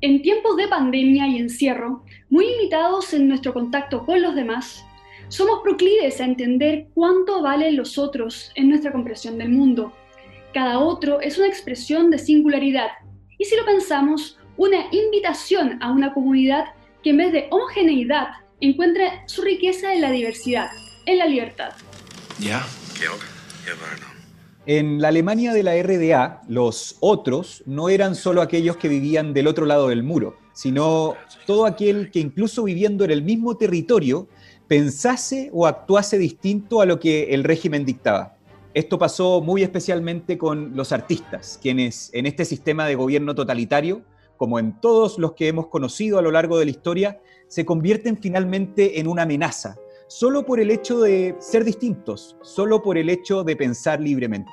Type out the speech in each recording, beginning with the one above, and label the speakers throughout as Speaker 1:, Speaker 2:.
Speaker 1: En tiempos de pandemia y encierro, muy limitados en nuestro contacto con los demás, somos proclives a entender cuánto valen los otros en nuestra comprensión del mundo. Cada otro es una expresión de singularidad y si lo pensamos, una invitación a una comunidad que en vez de homogeneidad encuentre su riqueza en la diversidad, en la libertad.
Speaker 2: Ja,
Speaker 3: En la Alemania de la RDA, los otros no eran solo aquellos que vivían del otro lado del muro, sino todo aquel que incluso viviendo en el mismo territorio pensase o actuase distinto a lo que el régimen dictaba. Esto pasó muy especialmente con los artistas, quienes en este sistema de gobierno totalitario, como en todos los que hemos conocido a lo largo de la historia, se convierten finalmente en una amenaza, solo por el hecho de ser distintos, solo por el hecho de pensar libremente.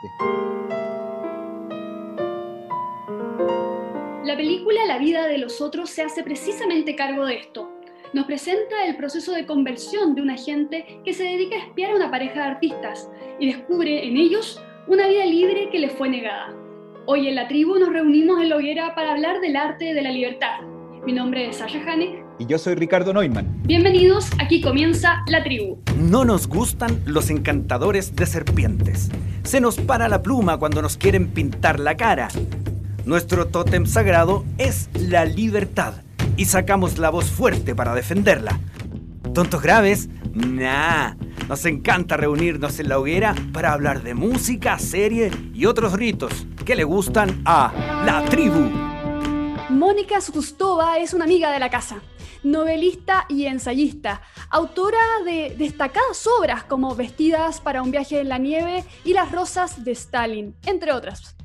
Speaker 1: La película La vida de los otros se hace precisamente cargo de esto. Nos presenta el proceso de conversión de un agente que se dedica a espiar a una pareja de artistas y descubre en ellos una vida libre que le fue negada. Hoy en la tribu nos reunimos en la hoguera para hablar del arte de la libertad. Mi nombre es Sasha Hanek.
Speaker 3: Y yo soy Ricardo Neumann.
Speaker 1: Bienvenidos, aquí comienza la tribu.
Speaker 4: No nos gustan los encantadores de serpientes. Se nos para la pluma cuando nos quieren pintar la cara. Nuestro tótem sagrado es la libertad y sacamos la voz fuerte para defenderla. ¿Tontos graves? Nah. Nos encanta reunirnos en la hoguera para hablar de música, serie y otros ritos que le gustan a la tribu.
Speaker 1: Mónica Sutustova es una amiga de la casa, novelista y ensayista, autora de destacadas obras como Vestidas para un viaje en la nieve y Las rosas de Stalin, entre otras.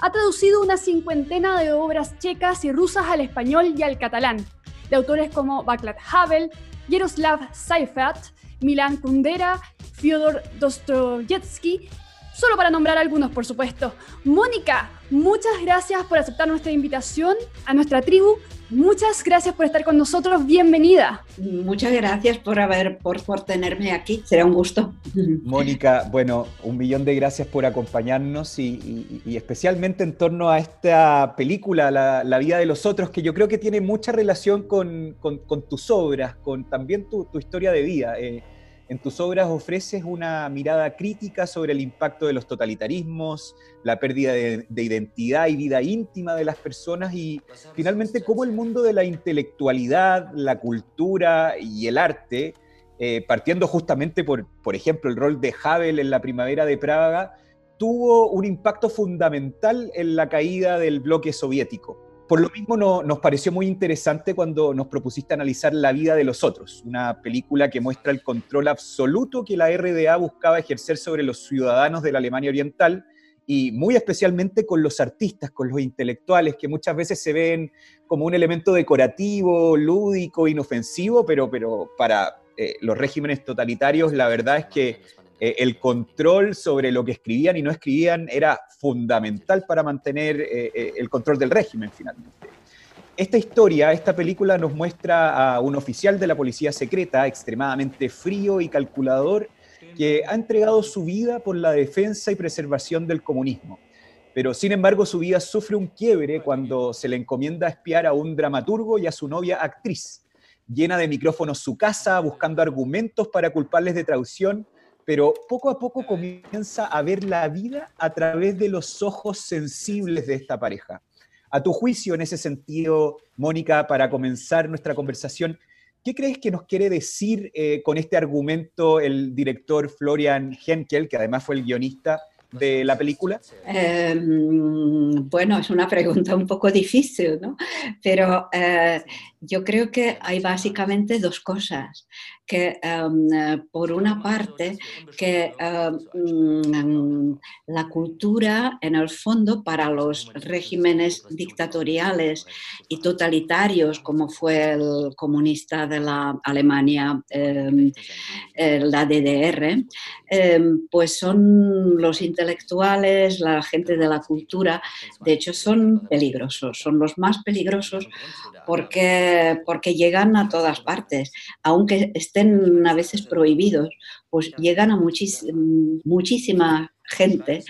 Speaker 1: Ha traducido una cincuentena de obras checas y rusas al español y al catalán, de autores como Václav Havel, Yaroslav Seifert, Milan Kundera, Fyodor Dostoyevsky, solo para nombrar algunos, por supuesto. Mónica, muchas gracias por aceptar nuestra invitación a nuestra tribu. Muchas gracias por estar con nosotros. Bienvenida.
Speaker 5: Muchas gracias por haber por, por tenerme aquí. Será un gusto.
Speaker 3: Mónica, bueno, un millón de gracias por acompañarnos y, y, y especialmente en torno a esta película, la, la, vida de los otros, que yo creo que tiene mucha relación con, con, con tus obras, con también tu, tu historia de vida. Eh, en tus obras ofreces una mirada crítica sobre el impacto de los totalitarismos, la pérdida de, de, identidad y vida íntima de las personas y finalmente cómo el mundo de la intelectualidad, la cultura y el arte, eh, partiendo justamente por, por ejemplo, el rol de Havel en la primavera de Praga, tuvo un impacto fundamental en la caída del bloque soviético. Por lo mismo no, nos pareció muy interesante cuando nos propusiste analizar La vida de los otros, una película que muestra el control absoluto que la RDA buscaba ejercer sobre los ciudadanos de la Alemania Oriental y muy especialmente con los artistas, con los intelectuales, que muchas veces se ven como un elemento decorativo, lúdico, inofensivo, pero, para eh, los regímenes totalitarios la verdad es que eh, el control sobre lo que escribían y no escribían era fundamental para mantener eh, eh, el control del régimen finalmente. Esta historia, esta película nos muestra a un oficial de la policía secreta extremadamente frío y calculador que ha entregado su vida por la defensa y preservación del comunismo. Pero sin embargo su vida sufre un quiebre cuando se le encomienda espiar a un dramaturgo y a su novia actriz. Llena de micrófonos su casa, buscando argumentos para culparles de traición pero poco a poco comienza a ver la vida a través de los ojos sensibles de esta pareja. A tu juicio, en ese sentido, Mónica, para comenzar nuestra conversación, ¿qué crees que nos quiere decir eh, con este argumento el director Florian Henkel, que además fue el guionista de la película?
Speaker 5: Eh, bueno, es una pregunta un poco difícil, ¿no? Pero eh, yo creo que hay básicamente dos cosas que um, por una parte que um, la cultura en el fondo para los regímenes dictatoriales y totalitarios como fue el comunista de la Alemania, eh, la DDR, eh, pues son los intelectuales, la gente de la cultura, de hecho son peligrosos, son los más peligrosos porque, porque llegan a todas partes, aunque estén a veces prohibidos, pues llegan a muchis, muchísima gente.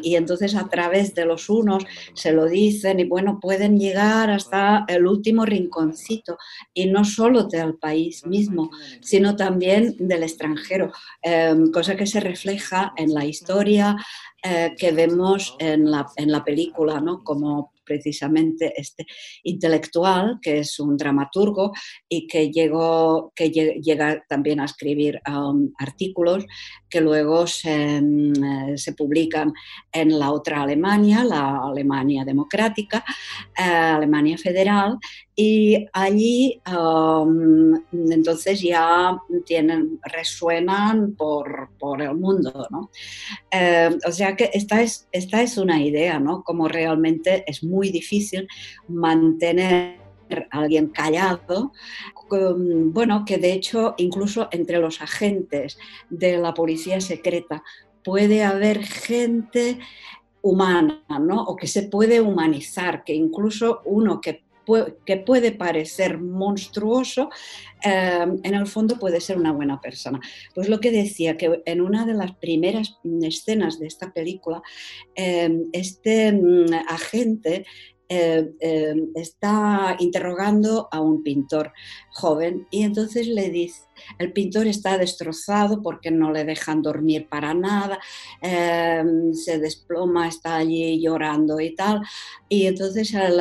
Speaker 5: Y entonces a través de los unos se lo dicen y bueno, pueden llegar hasta el último rinconcito. Y no solo del país mismo, sino también del extranjero, em, cosa que se refleja en la historia eh, que vemos en la, en la película, ¿no? Como precisamente este intelectual, que es un dramaturgo y que, llegó, que llega también a escribir um, artículos que luego se, mm, se, publican en la otra Alemania, la Alemania democrática, eh, Alemania federal, y allí um, entonces ya tienen, resuenan por, por el mundo. ¿no? Eh, o sea que esta es, esta es una idea, ¿no? como realmente es muy difícil mantener alguien callado, bueno, que de hecho incluso entre los agentes de la policía secreta puede haber gente humana, ¿no? O que se puede humanizar, que incluso uno que que puede parecer monstruoso, em, en el fondo puede ser una buena persona. Pues lo que decía, que en una de las primeras escenas de esta película, em, este mm, agente eh, eh, está interrogando a un pintor joven y entonces le dice, el pintor está destrozado porque no le dejan dormir para nada, eh, se desploma, está allí llorando y tal. Y entonces el,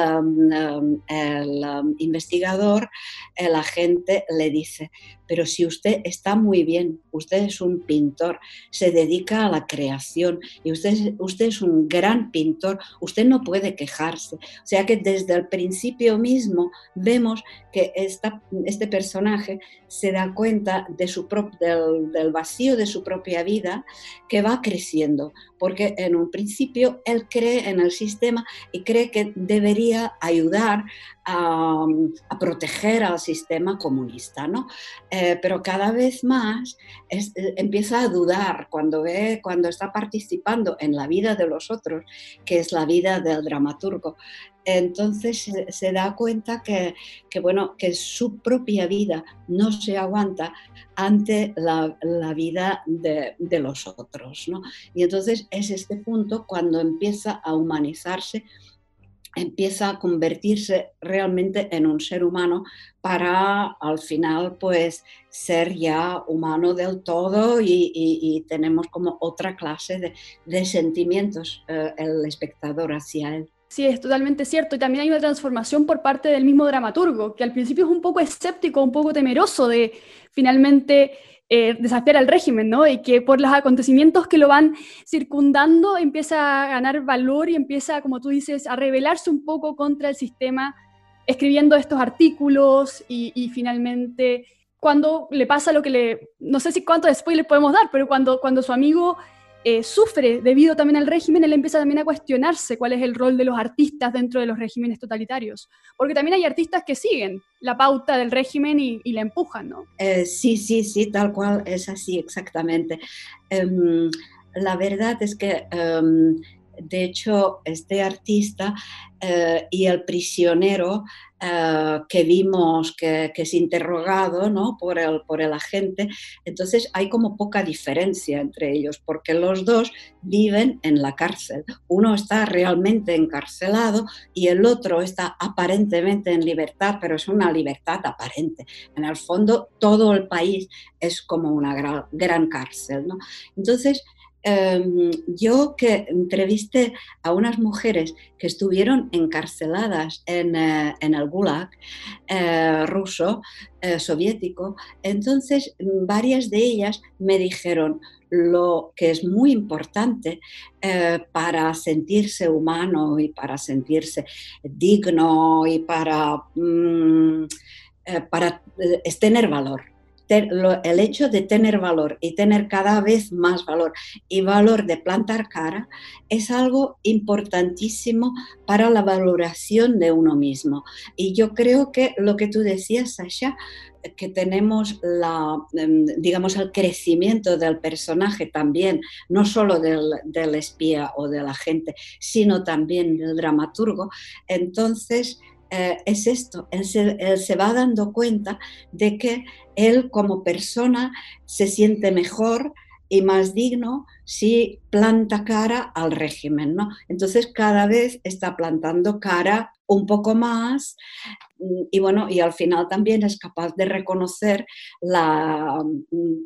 Speaker 5: el um, investigador, el agente le dice, pero si usted está muy bien, usted es un pintor, se dedica a la creación y usted, usted es un gran pintor, usted no puede quejarse. O sea que desde el principio mismo vemos que esta, este personaje se da cuenta de su del, vacío de su propia vida que va creciendo, porque en un principio él cree en el sistema y cree que debería ayudar a, proteger al sistema comunista, ¿no? Eh, pero cada vez más eh, empieza a dudar cuando ve, cuando está participando en la vida de los otros, que es la vida del dramaturgo. Entonces se, da cuenta que, bueno, que su propia vida no se aguanta ante la, vida de, los otros. ¿no? Y entonces es este punto cuando empieza a humanizarse empieza a convertirse realmente en un ser humano para al final pues ser ya humano del todo y, tenemos como otra clase de, sentimientos eh, el espectador hacia él.
Speaker 1: Sí, es totalmente cierto. Y también hay una transformación por parte del mismo dramaturgo, que al principio es un poco escéptico, un poco temeroso de finalmente eh, desafiar al régimen, ¿no? Y que por los acontecimientos que lo van circundando empieza a ganar valor y empieza, como tú dices, a rebelarse un poco contra el sistema, escribiendo estos artículos y, finalmente cuando le pasa lo que le, no sé si cuánto le podemos dar, pero cuando, cuando su amigo eh, sufre debido también al régimen, él empieza también a cuestionarse cuál es el rol de los artistas dentro de los regímenes totalitarios. Porque también hay artistas que siguen la pauta del régimen y, la empujan, ¿no?
Speaker 5: Eh, sí, sí, sí, tal cual es así, exactamente. Em, la verdad es que em, de hecho, este artista eh, y el prisionero eh, que vimos que, es interrogado ¿no? por, el, por el agente, entonces hay como poca diferencia entre ellos, porque los dos viven en la cárcel. Uno está realmente encarcelado y el otro está aparentemente en libertad, pero es una libertad aparente. En el fondo, todo el país es como una gran, gran cárcel. ¿no? Entonces, Em, yo que entrevisté a unas mujeres que estuvieron encarceladas en, eh, el Gulag eh, ruso, eh, soviético, entonces varias de ellas me dijeron lo que es muy importante para sentirse humano y para sentirse digno y para, mm, para tener valor el hecho de tener valor y tener cada vez más valor y valor de plantar cara es algo importantísimo para la valoración de uno mismo. Y yo creo que lo que tú decías, Sasha, que tenemos la, em, digamos, el crecimiento del personaje también, no solo del, del espía o del agente, sino también del dramaturgo, entonces eh, es esto, él se, va dando cuenta de que él como persona se siente mejor y más digno si planta cara al régimen, ¿no? Entonces cada vez está plantando cara un poco más y bueno, y al final también es capaz de reconocer la,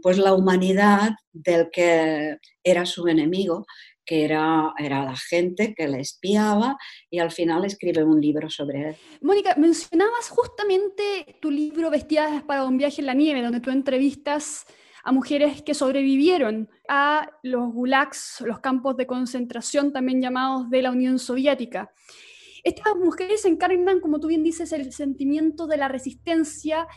Speaker 5: pues la humanidad del que era su enemigo, que era, era la gente que le espiaba y al final escribe un libro sobre él.
Speaker 1: Mónica, mencionabas justamente tu libro Vestidas para un viaje en la nieve, donde tú entrevistas a mujeres que sobrevivieron a los gulags, los campos de concentración también llamados de la Unión Soviética. Estas mujeres encarnan, como tú bien dices, el sentimiento de la resistencia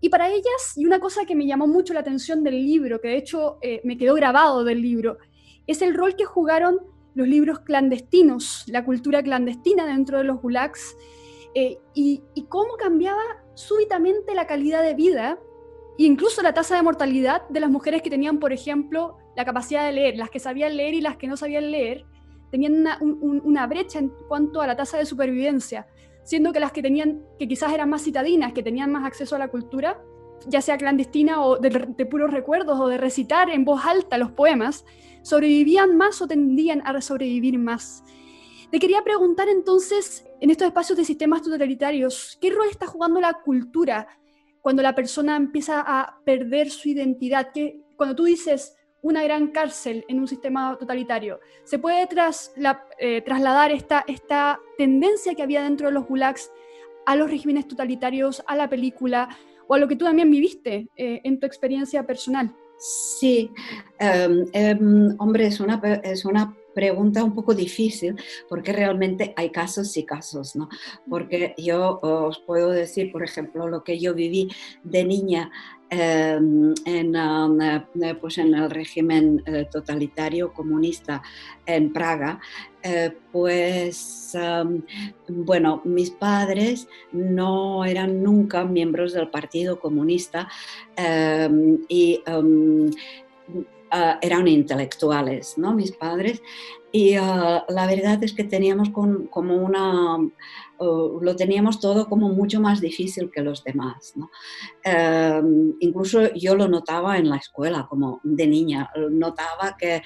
Speaker 1: y para ellas, y una cosa que me llamó mucho la atención del libro, que de hecho eh, me quedó grabado del libro, es el rol que jugaron los libros clandestinos, la cultura clandestina dentro de los gulags, eh, y, cómo cambiaba súbitamente la calidad de vida incluso la tasa de mortalidad de las mujeres que tenían, por ejemplo, la capacidad de leer, las que sabían leer y las que no sabían leer, tenían una, brecha en cuanto a la tasa de supervivencia, siendo que las que tenían, que quizás eran más citadinas, que tenían más acceso a la cultura, ya sea clandestina o de puros recuerdos o de recitar en voz alta los poemas, sobrevivían más o tendían a sobrevivir más. Te quería preguntar entonces, en estos espacios de sistemas totalitarios, ¿qué rol está jugando la cultura cuando la persona empieza a perder su identidad, que cuando tú dices una gran cárcel en un sistema totalitario, se puede eh, trasladar esta, tendencia que había dentro de los gulags a los regímenes totalitarios, a la película o a lo que tú también viviste eh, en tu experiencia personal.
Speaker 5: Sí, em, em, hombre, es una, es una pregunta un poco difícil porque realmente hay casos y casos, ¿no? Porque yo os puedo decir, por ejemplo, lo que yo viví de niña em, en, um, eh, pues en el régimen eh, totalitario comunista en Praga, eh, pues um, bueno, mis padres no eran nunca miembros del Partido Comunista em, y Ah, eran intelectuales, ¿no? Mis padres. Y ah, la verdad es que teníamos como una, lo teníamos todo como mucho más difícil que los demás. ¿no? Incluso yo lo notaba en la escuela, como de niña, notaba que,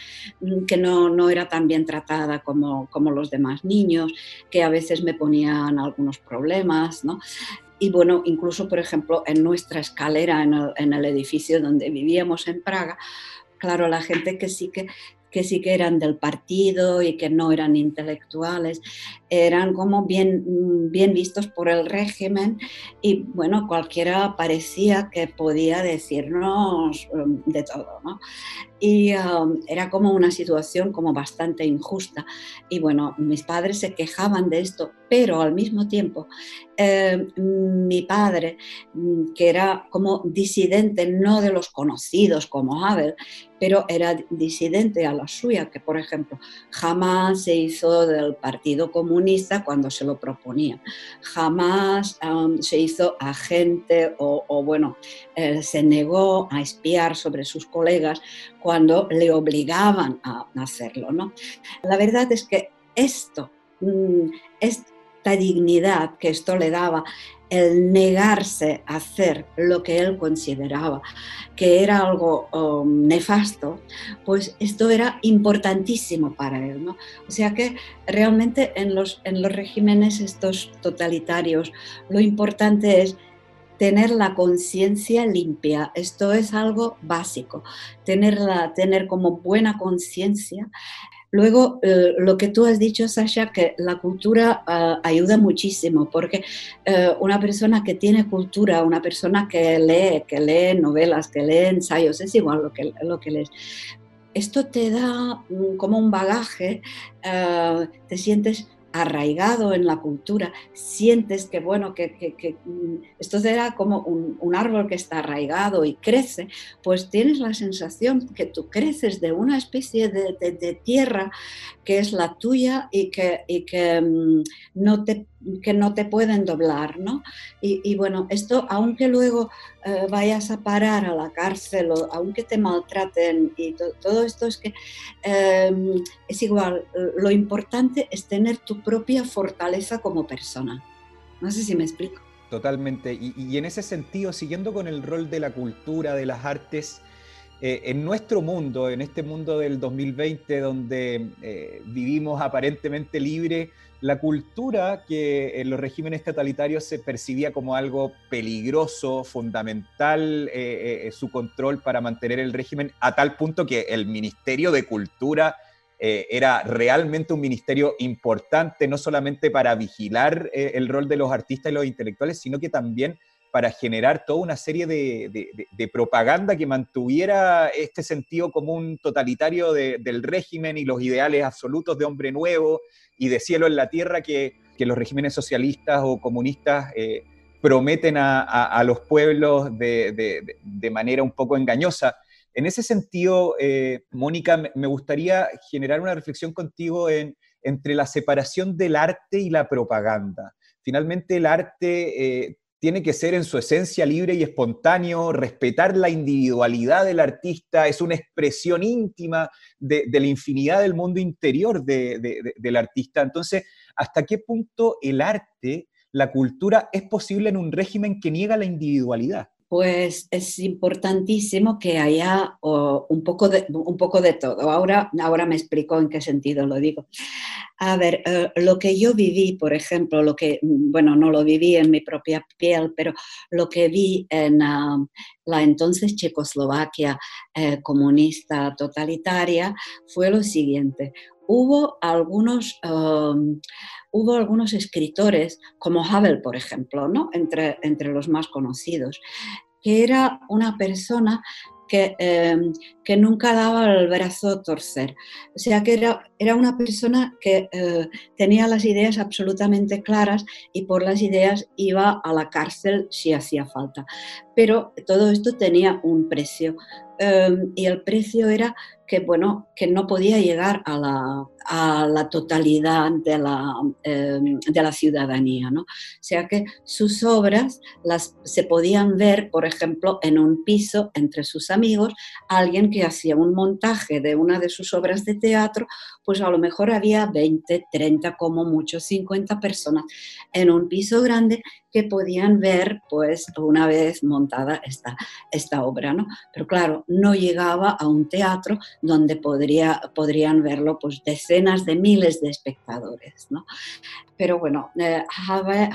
Speaker 5: que no, no, era tan bien tratada como, como los demás niños, que a veces me ponían algunos problemas. ¿no? Y bueno, incluso, por ejemplo, en nuestra escalera en el, en el edificio donde vivíamos en Praga, claro, la gente que sí que, que sí que eran del partido y que no eran intelectuales, eran como bien, bien vistos por el régimen y bueno, cualquiera parecía que podía decirnos um, de todo, ¿no? Y um, era como una situación como bastante injusta. Y bueno, mis padres se quejaban de esto, pero al mismo tiempo eh, mi padre, mm, que era como disidente, no de los conocidos como Abel, pero era disidente a la suya, que por ejemplo jamás se hizo del Partido Comunista cuando se lo proponía, jamás um, se hizo agente o, bueno, eh, se negó a espiar sobre sus colegas cuando le obligaban a hacerlo. ¿no? La verdad es que esto, mm, esta dignidad que esto le daba, el negarse a hacer lo que él consideraba que era algo um, nefasto, pues esto era importantísimo para él. ¿no? O sea que realmente en los, en los regímenes estos totalitarios lo importante es tener la conciencia limpia. Esto es algo básico, tenerla, tener como buena conciencia Luego, eh, lo que tú has dicho, Sasha, que la cultura ah, ayuda muchísimo, porque eh, una persona que tiene cultura, una persona que lee, que lee novelas, que lee ensayos, es igual lo que, lo que lees. Esto te da como un bagaje, eh, te sientes arraigado en la cultura, sientes que, bueno, que, mm, esto será como un, árbol que está arraigado y crece, pues tienes la sensación que tú creces de una especie de, tierra que es la tuya y que, y que, mm, no te, que no te pueden doblar, ¿no? Y, bueno, esto, aunque luego eh, vayas a parar a la cárcel o aunque te maltraten y todo esto es que em, es igual, lo importante es tener tu propia fortaleza como persona. No sé si me explico.
Speaker 3: Totalmente. Y, en ese sentido, siguiendo con el rol de la cultura, de las artes, eh, en nuestro mundo, en este mundo del 2020 donde eh, vivimos aparentemente libre, la cultura que en los regímenes totalitarios se percibía como algo peligroso, fundamental, eh, su control para mantener el régimen, a tal punto que el Ministerio de Cultura era realmente un ministerio importante, no solamente para vigilar el rol de los artistas y los intelectuales, sino que también para generar toda una serie de, propaganda que mantuviera este sentido común totalitario del régimen y los ideales absolutos de hombre nuevo y de cielo en la tierra que, los regímenes socialistas o comunistas eh, prometen a, los pueblos de, manera un poco engañosa. En ese sentido, eh, Mónica, me gustaría generar una reflexión contigo en, entre la separación del arte y la propaganda. Finalmente, el arte eh, tiene que ser en su esencia libre y espontáneo, respetar la individualidad del artista, es una expresión íntima de, la infinidad del mundo interior del artista. Entonces, ¿hasta qué punto el arte, la cultura, es posible en un régimen que niega la individualidad?
Speaker 5: Pues es importantísimo que haya un, poco de, un poco de todo. Ahora, ahora me explico en qué sentido lo digo. A ver, eh, lo que yo viví, por ejemplo, lo que, bueno, no lo viví en mi propia piel, pero lo que vi en ah, la entonces Checoslovaquia eh, comunista totalitaria fue lo siguiente. Hubo algunos, um, hubo algunos escritores, como Havel, por ejemplo, ¿no? entre, entre los más conocidos, que era una persona que, em, que, nunca daba el brazo a torcer. O sea, que era, era una persona que eh, tenía las ideas absolutamente claras y por las ideas iba a la cárcel si hacía falta. Pero todo esto tenía un precio. Em, y el precio era que, bueno, que no podía llegar a la, totalidad de la, em, de la ciudadanía. ¿no? O sea que sus obras las, se podían ver, por ejemplo, en un piso entre sus amigos, alguien que hacía un montaje de una de sus obras de teatro, pues a lo mejor había 20, 30, como mucho, 50 personas en un piso grande que podían ver pues una vez montada esta, esta obra, ¿no? Pero claro, no llegaba a un teatro donde podría, podrían verlo pues decenas de miles de espectadores, ¿no? Pero bueno, eh,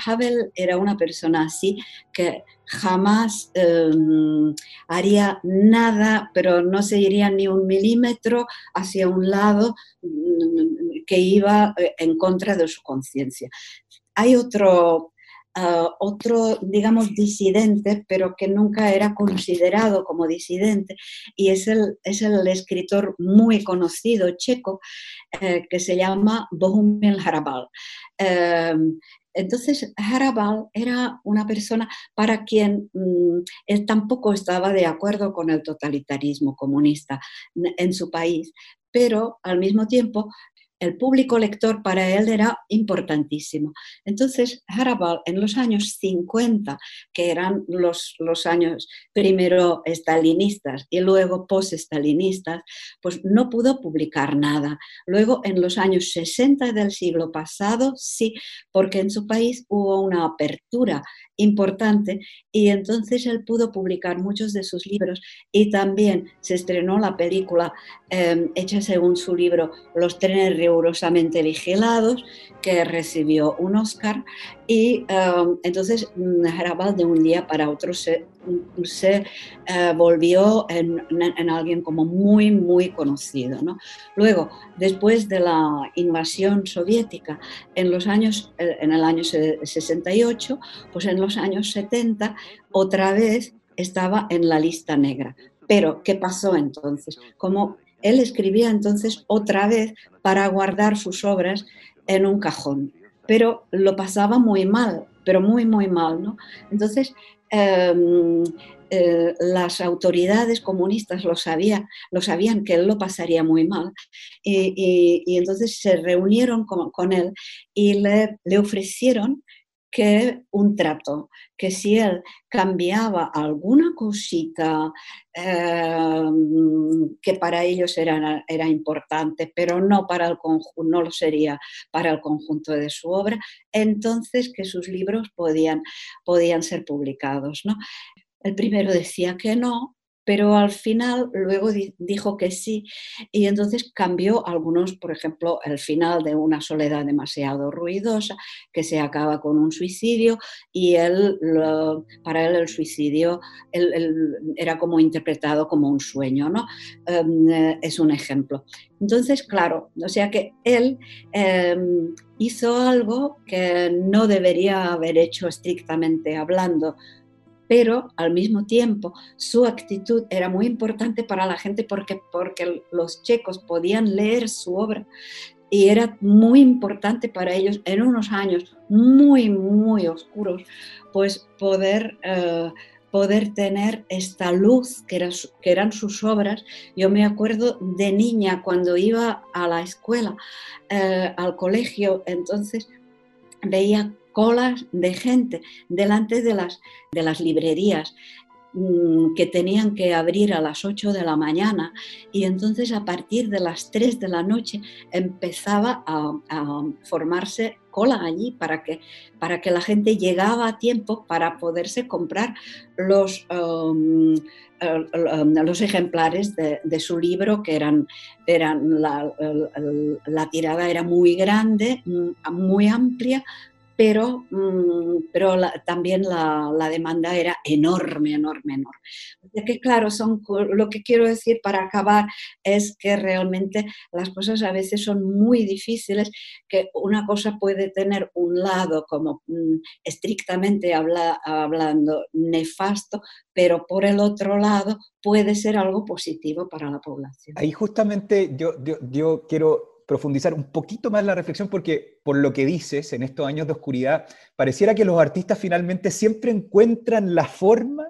Speaker 5: Havel, era una persona así que jamás em, haría nada, pero no se iría ni un milímetro hacia un lado mm, que iba eh, en contra de su conciencia. Hay otro, otro, digamos, disidente, pero que nunca era considerado como disidente, y es el, es el escritor muy conocido checo eh, que se llama Bohumil Harabal. Em, entonces, Harabal era una persona para quien mm, él tampoco estaba de acuerdo con el totalitarismo comunista en su país, pero al mismo tiempo el público lector para él era importantísimo. Entonces, Harabal en los años 50, que eran los, años primero estalinistas y luego post-estalinistas, pues no pudo publicar nada. Luego, en los años 60 del siglo pasado, sí, porque en su país hubo una apertura importante y entonces él pudo publicar muchos de sus libros. Y también se estrenó la película em, hecha según su libro Los trenes rigurosamente vigilados que recibió un Oscar y em, entonces Harabal de un día para otro se, se eh, volvió en, en, alguien como muy, muy conocido. ¿no? Luego, después de la invasión soviética, en, los años, eh, en el año 68, pues en los años 70, otra vez estaba en la lista negra. Pero, ¿qué pasó entonces? Como él escribía entonces otra vez para guardar sus obras en un cajón, pero lo pasaba muy mal, pero muy, muy mal, ¿no? Entonces, em, eh, las autoridades comunistas lo, sabía, lo sabían que él lo pasaría muy mal y, entonces se reunieron con, él y le, le ofrecieron que un trato, que si él cambiaba alguna cosita em, que para ellos era, era, importante, pero no, para el no lo sería para el conjunto de su obra, entonces que sus libros podían, podían ser publicados. ¿no? El primero decía que no, pero al final luego dijo que sí y entonces cambió algunos, por ejemplo, el final de Una soledad demasiado ruidosa, que se acaba con un suicidio y él, para él el suicidio era como interpretado como un sueño, ¿no? Em, eh, es un ejemplo. Entonces, claro, o sea que él em, hizo algo que no debería haber hecho estrictamente hablando, pero al mismo tiempo su actitud era muy importante para la gente porque, porque los checos podían leer su obra y era muy importante para ellos en unos años muy, muy oscuros, pues poder... Eh, poder tener esta luz que, eran sus obras. Yo me acuerdo de niña cuando iba a la escuela, eh, al colegio, entonces veía colas de gente delante de las, de las librerías mm, que tenían que abrir a las 8 de la mañana. Y entonces a partir de las 3 de la noche empezaba a, formarse cola allí para que, para que la gente llegaba a tiempo para poderse comprar los, um, los ejemplares de, su libro, que eran, eran la, la tirada era muy grande, mm, muy amplia, pero, mm, pero también la, demanda era enorme, enorme, enorme. De que claro, son, lo que quiero decir para acabar es que realmente las cosas a veces son muy difíciles, que una cosa puede tener un lado como mm, estrictamente hablando nefasto, pero por el otro lado puede ser algo positivo para la población.
Speaker 3: Ahí justamente yo, yo, yo quiero profundizar un poquito más la reflexión porque por lo que dices en estos años de oscuridad, pareciera que los artistas finalmente siempre encuentran la forma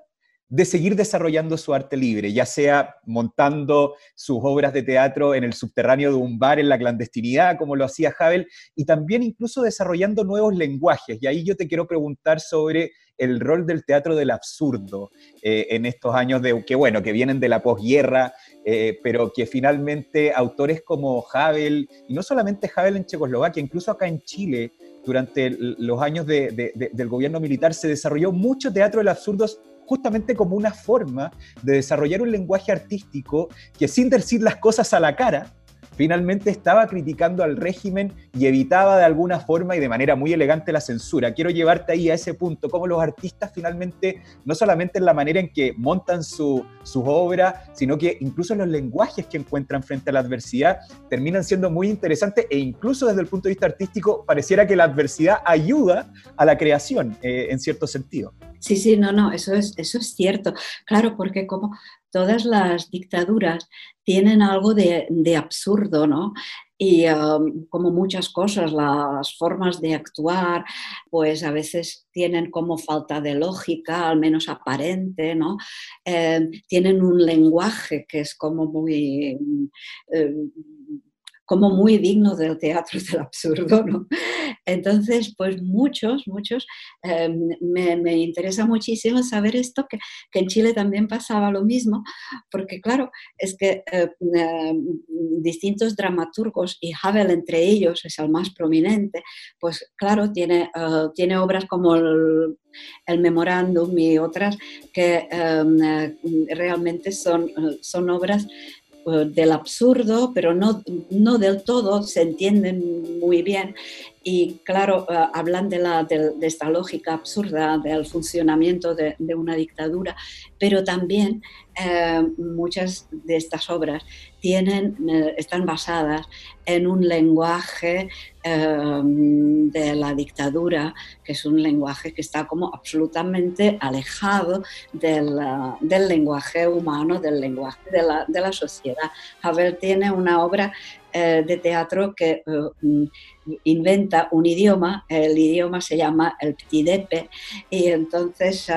Speaker 3: de seguir desarrollando su arte libre, ya sea montando sus obras de teatro en el subterráneo de un bar en la clandestinidad, como lo hacía Havel, y también incluso desarrollando nuevos lenguajes. Y ahí yo te quiero preguntar sobre el rol del teatro del absurdo eh, en estos años de que, bueno, que vienen de la posguerra, eh, pero que finalmente autores como Havel, y no solamente Havel en Checoslovaquia, incluso acá en Chile, durante los años del gobierno militar, se desarrolló mucho teatro del absurdo justamente como una forma de desarrollar un lenguaje artístico que sin decir las cosas a la cara, finalmente estaba criticando al régimen y evitaba de alguna forma y de manera muy elegante la censura. Quiero llevarte ahí a ese punto, cómo los artistas finalmente, no solamente en la manera en que montan sus obras, sino que incluso los lenguajes que encuentran frente a la adversidad terminan siendo muy interesantes e incluso desde el punto de vista artístico pareciera que la adversidad ayuda a la creación eh, en cierto sentido.
Speaker 5: Sí, sí, no, no, eso es, eso es cierto. Claro, porque como todas las dictaduras tienen algo de, absurdo, ¿no? Y um, como muchas cosas, las formas de actuar, pues a veces tienen como falta de lógica, al menos aparente, ¿no? Eh, tienen un lenguaje que es como muy... Eh, como muy digno del teatro del absurdo, ¿no? Entonces, pues muchos, muchos, em, me, interesa muchísimo saber esto, que, en Chile también pasaba lo mismo, porque claro, es que eh, em, distintos dramaturgos, y Havel entre ellos es el más prominente, pues claro, tiene, eh, tiene obras como el, el memorándum y otras que em, eh, realmente son, son obras del absurdo, pero no, no del todo, se entienden muy bien. Y claro, eh, hablan de, esta lógica absurda del funcionamiento de, una dictadura, pero también eh, muchas de estas obras tienen, eh, están basadas en un lenguaje de la dictadura, que es un lenguaje que está como absolutamente alejado del, del lenguaje humano, del lenguaje de la, de la, sociedad. Havel tiene una obra de teatro que inventa un idioma, el idioma se llama el ptidepe, y entonces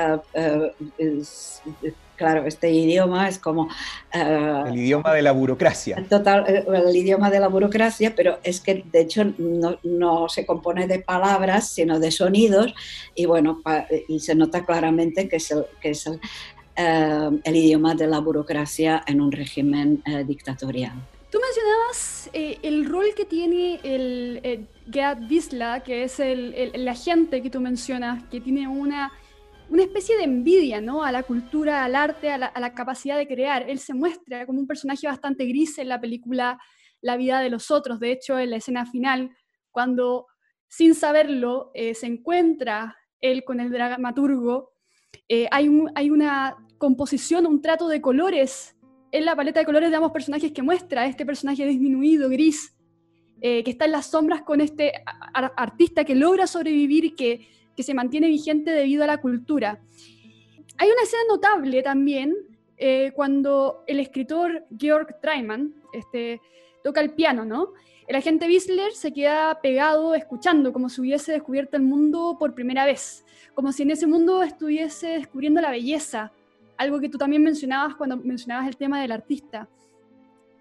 Speaker 5: claro, este idioma es como...
Speaker 3: Eh, el idioma de la burocracia.
Speaker 5: Total, eh, el idioma de la burocracia, pero es que de hecho no, se compone de palabras, sino de sonidos, y bueno, y se nota claramente que es el, que es el, eh, idioma de la burocracia en un régimen dictatorial.
Speaker 1: Tú mencionabas el rol que tiene el, el Gerd que es el, el, agente que tú mencionas, que tiene una una especie de envidia ¿no? a la cultura, al arte, a la, capacidad de crear. Él se muestra como un personaje bastante gris en la película La vida de los otros. De hecho, en la escena final, cuando sin saberlo eh, se encuentra él con el dramaturgo, eh, hay, hay una composición, un trato de colores en la paleta de colores de ambos personajes que muestra este personaje disminuido, gris, eh, que está en las sombras con este artista que logra sobrevivir que, que, se mantiene vigente debido a la cultura. Hay una escena notable también eh, cuando el escritor Georg Treimann este, toca el piano, ¿no? El agente Whistler se queda pegado escuchando, como si hubiese descubierto el mundo por primera vez, como si en ese mundo estuviese descubriendo la belleza, algo que tú también mencionabas cuando mencionabas el tema del artista.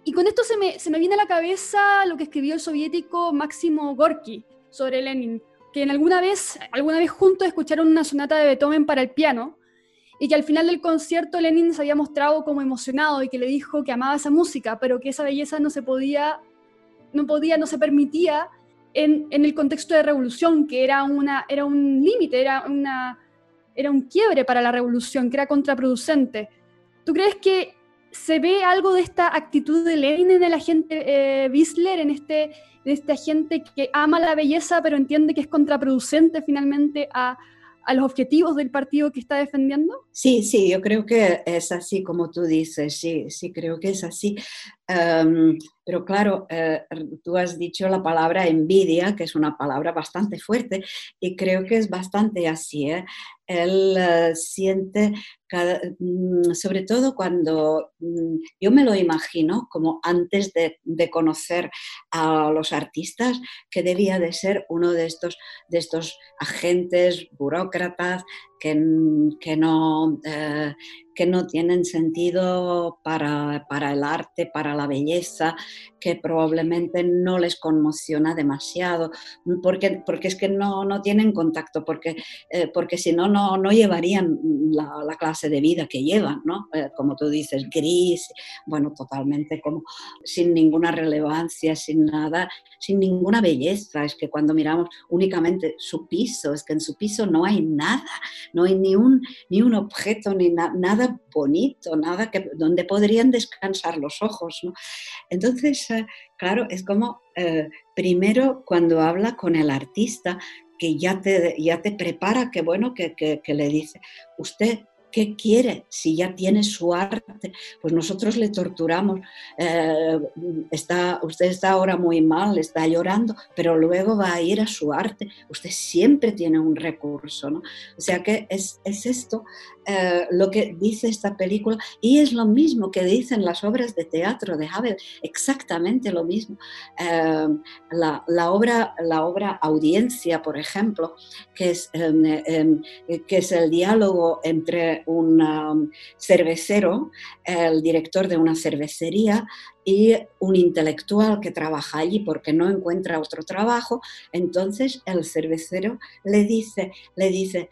Speaker 1: Y con esto se me, se me viene a la cabeza lo que escribió el soviético Máximo Gorky sobre Lenin, que en alguna vez, alguna vez juntos escucharon una sonata de Beethoven para el piano, y que al final del concierto Lenin se había mostrado como emocionado y que le dijo que amaba esa música, pero que esa belleza no se podía, no podía, no se permitía en, en el contexto de revolución, que era, una, era un límite, era una, era un quiebre para la revolución, que era contraproducente. ¿Tú crees que se ve algo de esta actitud de Lenin en el agente eh, en este, en este agente que ama la belleza pero entiende que es contraproducente finalmente a, a los objetivos del partido que está defendiendo?
Speaker 5: Sí, sí, yo creo que es así como tú dices, sí, sí, creo que es así. Em, pero claro, eh, tú has dicho la palabra envidia, que es una palabra bastante fuerte, y creo que es bastante así. ¿eh? Él eh, siente, mm, sobre todo cuando mm, yo me lo imagino, como antes de, conocer a los artistas, que debía de ser uno de estos, de estos agentes, burócratas, que, no, que no tienen sentido para, para, el arte, para la belleza, que probablemente no les conmociona demasiado, porque, porque es que no, no tienen contacto, porque, eh, porque si no, no, llevarían la, la, clase de vida que llevan, ¿no? Eh, como tú dices, gris, bueno, totalmente como sin ninguna relevancia, sin nada, sin ninguna belleza. Es que cuando miramos únicamente su piso, es que en su piso no hay nada, no hay ni un, ni un objeto, ni nada bonito, nada que, donde podrían descansar los ojos. Entonces, eh, claro, es como eh, primero cuando habla con el artista, que ya te, ya te prepara, que bueno, que, que le dice, usted ¿Qué quiere si ya tiene su arte? Pues nosotros le torturamos. Eh, está, usted está ahora muy mal, está llorando, pero luego va a ir a su arte. Usted siempre tiene un recurso, ¿no? O sea que es, es esto eh, lo que dice esta película y es lo mismo que dicen las obras de teatro de Havel, exactamente lo mismo. Eh, la, la, obra, la obra Audiencia, por ejemplo, que es, em, em, que es el diálogo entre un um, cervecero, el director de una cervecería y un intelectual que trabaja allí porque no encuentra otro trabajo, entonces el cervecero le dice, le dice,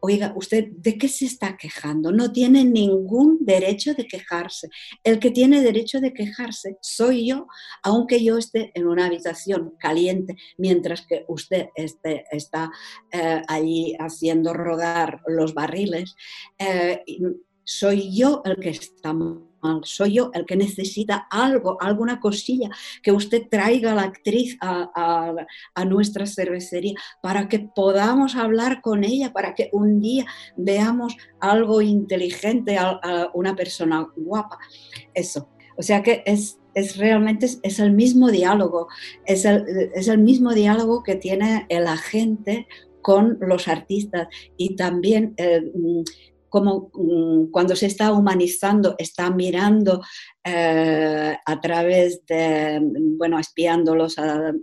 Speaker 5: oiga, ¿usted de qué se está quejando? No tiene ningún derecho de quejarse. El que tiene derecho de quejarse soy yo, aunque yo esté en una habitación caliente, mientras que usted esté, está eh, allí haciendo rodar los barriles. Eh, soy yo el que está soy yo el que necesita algo, alguna cosilla que usted traiga a la actriz a, nuestra cervecería para que podamos hablar con ella, para que un día veamos algo inteligente, a, una persona guapa. Eso. O sea que es, es realmente es, el mismo diálogo, es el, es el mismo diálogo que tiene el agente con los artistas y también como mm, cuando se está humanizando, está mirando eh, a través de, bueno, espiándolos a,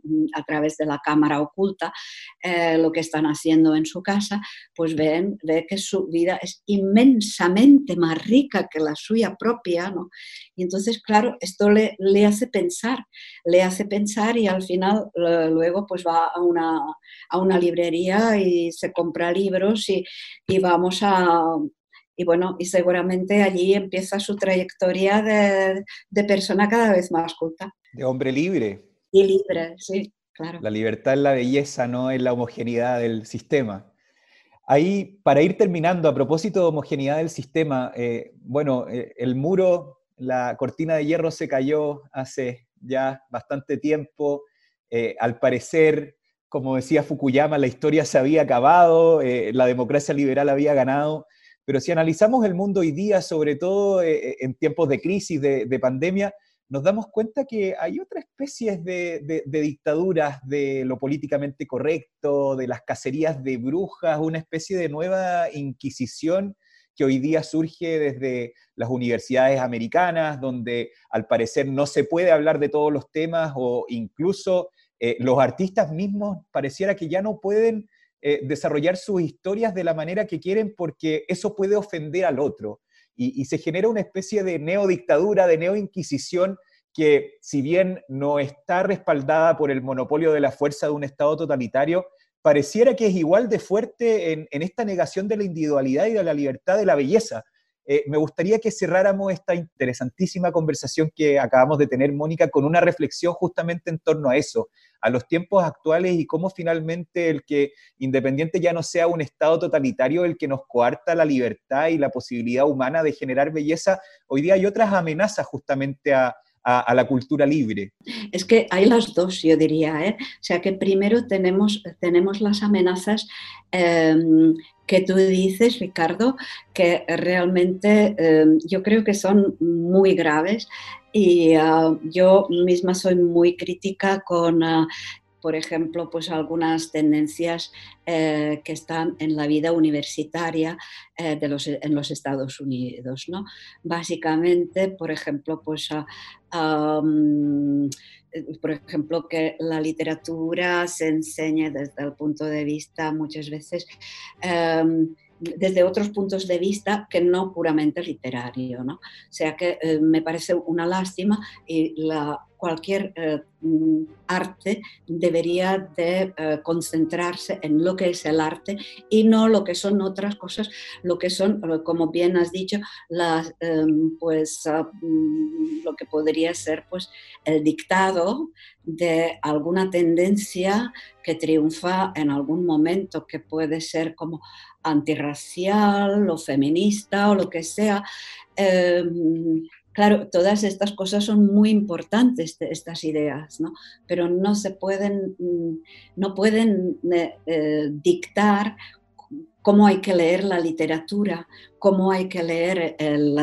Speaker 5: través de la cámara oculta, eh, lo que están haciendo en su casa, pues ven, ve que su vida es inmensamente más rica que la suya propia, ¿no? Y entonces, claro, esto le, le hace pensar, le hace pensar y al final luego pues va a una, a una librería y se compra libros y, y vamos a, y bueno, y seguramente allí empieza su trayectoria de, de, persona cada vez más culta.
Speaker 3: De hombre libre.
Speaker 5: Y libre, sí, claro.
Speaker 3: La libertad es la belleza, no es la homogeneidad del sistema. Ahí, para ir terminando, a propósito de homogeneidad del sistema, eh, bueno, eh, el muro, la cortina de hierro se cayó hace ya bastante tiempo. Eh, al parecer, como decía Fukuyama, la historia se había acabado, la democracia liberal había ganado. Pero si analizamos el mundo hoy día, sobre todo en tiempos de crisis, de pandemia, nos damos cuenta que hay otra especie de, dictaduras de lo políticamente correcto, de las cacerías de brujas, una especie de nueva inquisición que hoy día surge desde las universidades americanas, donde al parecer no se puede hablar de todos los temas o incluso eh, los artistas mismos pareciera que ya no pueden eh, desarrollar sus historias de la manera que quieren porque eso puede ofender al otro y, se genera una especie de neodictadura, de neoinquisición que si bien no está respaldada por el monopolio de la fuerza de un Estado totalitario, pareciera que es igual de fuerte en, esta negación de la individualidad y de la libertad de la belleza. Eh, me gustaría que cerráramos esta interesantísima conversación que acabamos de tener, Mónica, con una reflexión justamente en torno a eso, a los tiempos actuales y cómo finalmente el que Independiente ya no sea un Estado totalitario el que nos coarta la libertad y la posibilidad humana de generar belleza, hoy día hay otras amenazas justamente a, la cultura libre.
Speaker 5: Es que hay las dos, yo diría. ¿eh? O sea que primero tenemos, tenemos las amenazas em, que tú dices, Ricardo, que realmente em, yo creo que son muy graves y ah, yo misma soy muy crítica con, ah, por ejemplo, pues algunas tendencias eh, que están en la vida universitaria eh, de los, en los Estados Unidos. ¿no? Básicamente, por ejemplo, pues, ah, mm, por ejemplo, que la literatura se enseñe desde el punto de vista muchas veces em, desde otros puntos de vista que no puramente literario. ¿no? O sea que eh, me parece una lástima y cualquier eh, mm, arte debería de eh, concentrarse en lo que es el arte y no lo que son otras cosas, lo que son, como bien has dicho, las, em, pues, ah, mm, lo que podría ser pues, el dictado de alguna tendencia que triunfa en algún momento, que puede ser como antirracial o feminista o lo que sea. Em, claro, todas estas cosas son muy importantes, estas ideas, ¿no? pero no se pueden, mm, no pueden eh, eh, dictar cómo hay que leer la literatura, cómo hay que leer el,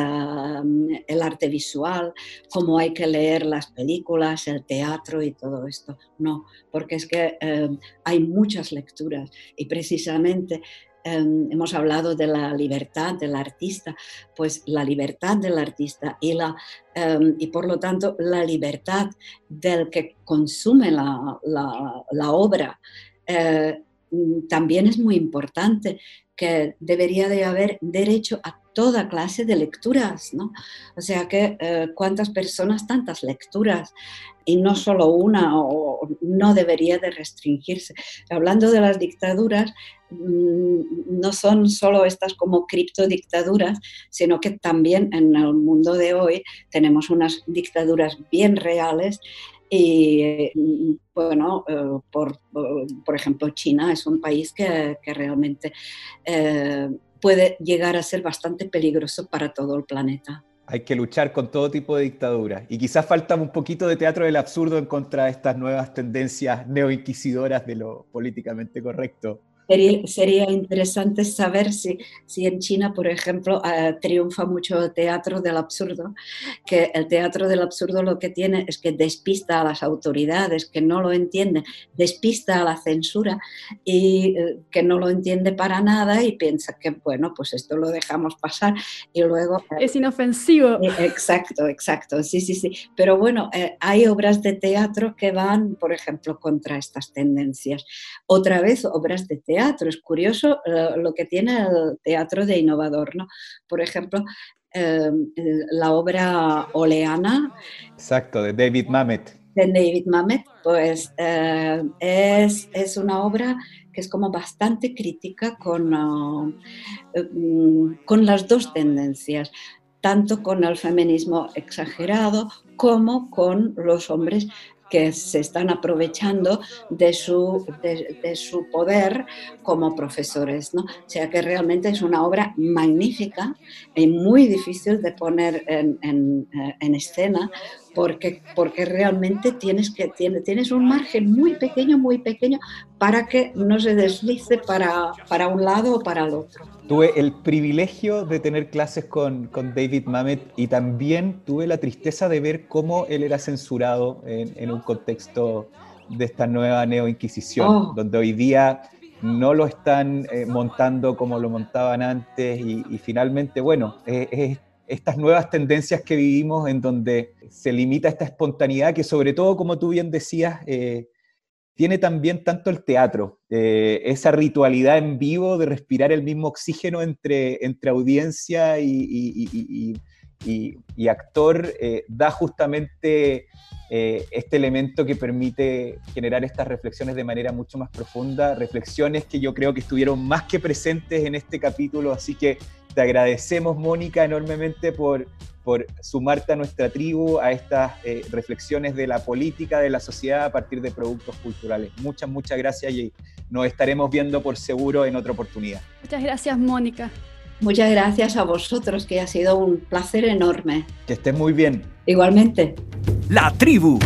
Speaker 5: el, arte visual, cómo hay que leer las películas, el teatro y todo esto. No, porque es que em, hay muchas lecturas y precisamente Em, hemos hablado de la libertad del artista, pues la libertad del artista y, la, em, y por lo tanto la libertad del que consume la, obra. Eh, también es muy importante, que debería de haber derecho a toda clase de lecturas, ¿no? O sea que eh, cuántas personas, tantas lecturas, y no solo una, o no debería de restringirse. Hablando de las dictaduras, mm, no son solo estas como criptodictaduras, sino que también en el mundo de hoy tenemos unas dictaduras bien reales y bueno, eh, por, por, ejemplo, China es un país que, que realmente eh, puede llegar a ser bastante peligroso para todo el planeta.
Speaker 3: Hay que luchar con todo tipo de dictaduras. Y quizás falta un poquito de teatro del absurdo en contra de estas nuevas tendencias neoinquisidoras de lo políticamente correcto.
Speaker 5: Sería, interesante saber si, si, en China, por ejemplo, eh, triunfa mucho el teatro del absurdo, que el teatro del absurdo lo que tiene es que despista a las autoridades, que no lo entienden, despista a la censura y eh, que no lo entiende para nada y piensa que, bueno, pues esto lo dejamos pasar y luego...
Speaker 1: Eh, es inofensivo.
Speaker 5: Exacto, exacto, sí, sí, sí. Pero bueno, hay obras de teatro que van, por ejemplo, contra estas tendencias. Otra vez, obras de teatro teatro. Es curioso eh, lo que tiene el teatro de innovador, ¿no? Por ejemplo, em, la obra Oleana.
Speaker 3: Exacto, de David Mamet.
Speaker 5: De David Mamet, pues eh, es, es, una obra que es como bastante crítica con, uh, mm, con las dos tendencias, tanto con el feminismo exagerado como con los hombres que se están aprovechando de su, de, su poder como profesores. ¿no? O sea que realmente es una obra magnífica y muy difícil de poner en, eh, en escena porque, porque realmente tienes, que, tienes, tienes un margen muy pequeño, muy pequeño, para que no se deslice para, para un lado o para el otro.
Speaker 3: Tuve el privilegio de tener clases con, con David Mamet y también tuve la tristeza de ver cómo él era censurado en, en un contexto de esta nueva neoinquisición, oh. donde hoy día no lo están eh, montando como lo montaban antes y, y finalmente, bueno, es, es estas nuevas tendencias que vivimos en donde se limita esta espontaneidad que sobre todo, como tú bien decías, eh, tiene también tanto el teatro, eh, esa ritualidad en vivo de respirar el mismo oxígeno entre, entre audiencia y, actor, eh, da justamente este elemento que permite generar estas reflexiones de manera mucho más profunda, reflexiones que yo creo que estuvieron más que presentes en este capítulo, así que te agradecemos, Mónica, enormemente por, por sumarte a nuestra tribu, a estas eh, reflexiones de la política, de la sociedad a partir de productos culturales. Muchas, muchas gracias y nos estaremos viendo por seguro en otra oportunidad.
Speaker 1: Muchas gracias, Mónica.
Speaker 5: Muchas gracias a vosotros, que ha sido un placer enorme.
Speaker 3: Que estés muy bien.
Speaker 5: Igualmente.
Speaker 4: La tribu